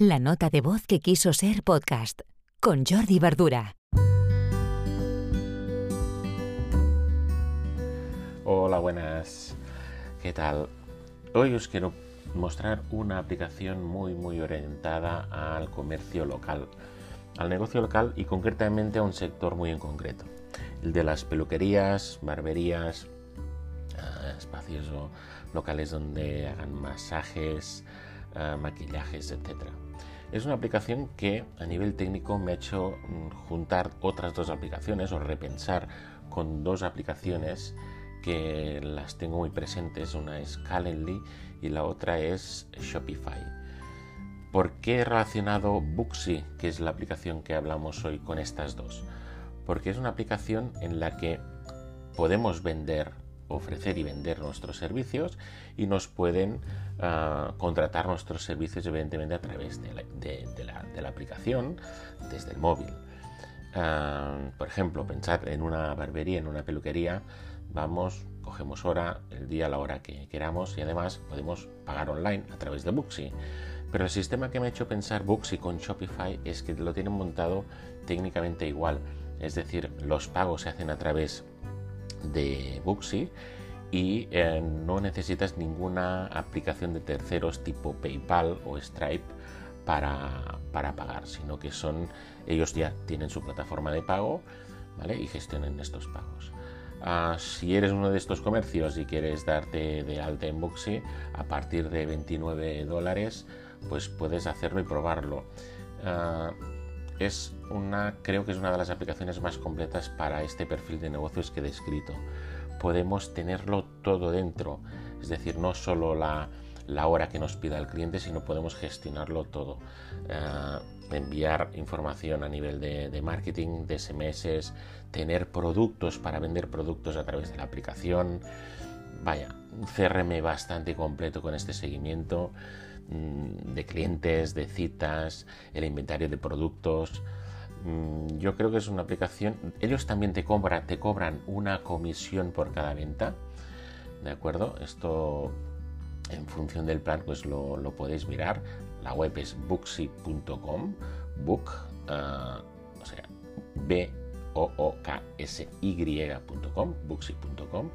La nota de voz que quiso ser podcast con Jordi Verdura. Hola, buenas. ¿Qué tal? Hoy os quiero mostrar una aplicación muy muy orientada al comercio local, al negocio local y concretamente a un sector muy en concreto, el de las peluquerías, barberías, ah, espacios locales donde hagan masajes, ah, maquillajes, etc. Es una aplicación que a nivel técnico me ha hecho mm, juntar otras dos aplicaciones o repensar con dos aplicaciones que las tengo muy presentes. Una es Calendly y la otra es Shopify. ¿Por qué he relacionado Booksy, que es la aplicación que hablamos hoy, con estas dos? Porque es una aplicación en la que podemos vender ofrecer y vender nuestros servicios y nos pueden ah, contratar nuestros servicios evidentemente a través de la, aplicación desde el móvil. Ah, por ejemplo, pensad en una barbería, en una peluquería, vamos, cogemos hora, el día, la hora que queramos y además podemos pagar online a través de Booksy. Pero el sistema que me ha hecho pensar Booksy con Shopify es que lo tienen montado técnicamente igual. Es decir, los pagos se hacen a través de Booksy y eh, no necesitas ninguna aplicación de terceros tipo PayPal o Stripe para, pagar, sino que son ellos ya tienen su plataforma de pago ¿vale? y gestionan estos pagos. Ah, si eres uno de estos comercios y quieres darte de alta en Booksy a partir de 29 dólares, pues puedes hacerlo y probarlo. Ah, es una, creo que es una de las aplicaciones más completas para este perfil de negocios que he descrito. Podemos tenerlo todo dentro, es decir, no solo la, hora que nos pida el cliente, sino podemos gestionarlo todo. Eh, enviar información a nivel de, de, marketing, de SMS, tener productos para vender productos a través de la aplicación. Vaya, un CRM bastante completo con este seguimiento. Mm, de clientes, de citas, el inventario de productos. Mm, yo creo que es una aplicación. Ellos también te cobran, te cobran una comisión por cada venta. ¿De acuerdo? Esto en función del plan, pues lo, podéis mirar. La web es booksy.com, book, ah, o sea, b o o k s y.com, booksy.com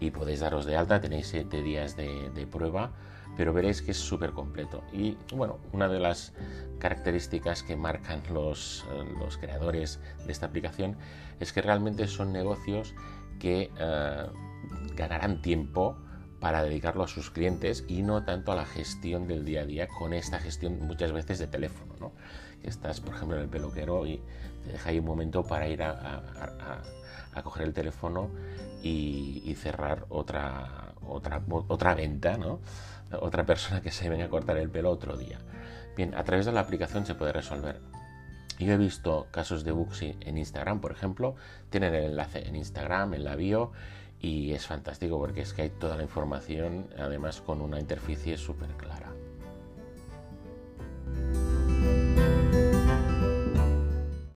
y podéis daros de alta. Tenéis 7 días de prueba pero veréis que es súper completo. Y bueno, una de las características que marcan los, eh, los, creadores de esta aplicación es que realmente son negocios que eh, ganarán tiempo para dedicarlo a sus clientes y no tanto a la gestión del día a día con esta gestión muchas veces de teléfono. ¿no? Estás, por ejemplo, en el peluquero y te deja ahí un momento para ir a, a, coger el teléfono y, y cerrar otra, otra, otra venta, ¿no? otra persona que se venga a cortar el pelo otro día. Bien, a través de la aplicación se puede resolver. Yo he visto casos de Booksy en Instagram, por ejemplo, tienen el enlace en Instagram, en la bio, y es fantástico porque es que hay toda la información, además con una interfaz súper clara.